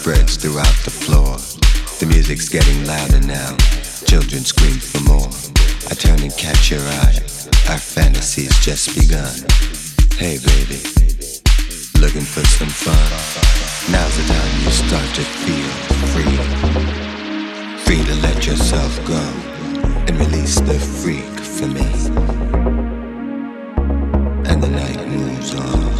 Spreads throughout the floor. The music's getting louder now, children scream for more. I turn and catch your eye, our fantasy's just begun. Hey baby, looking for some fun? Now's the time you start to feel free. Free to let yourself go and release the freak for me. And the night moves on.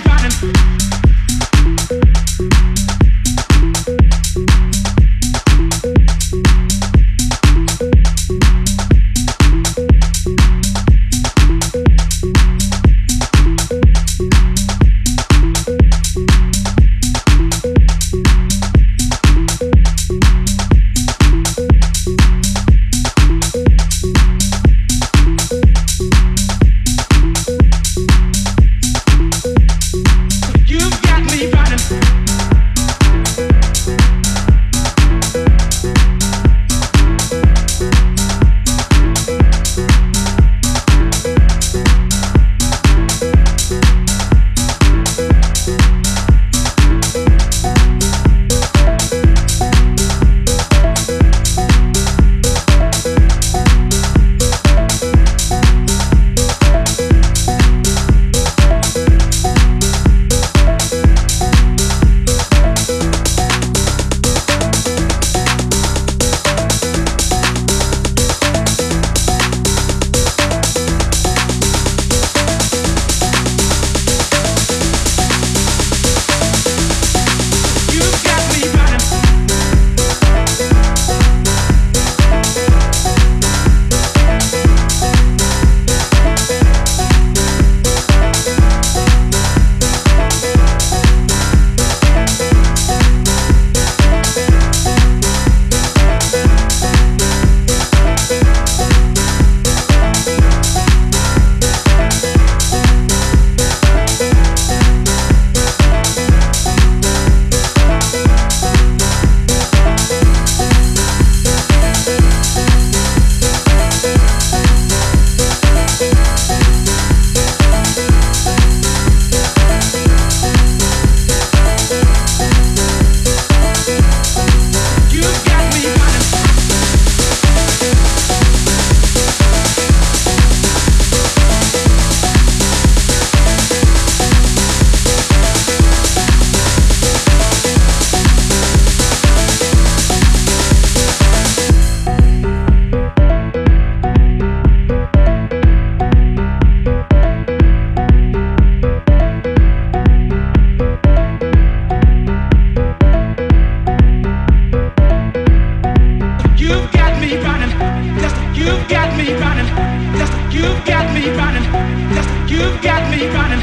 me running.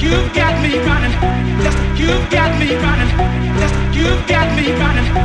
You've got me running. Just you've got me running. Just you've got me running.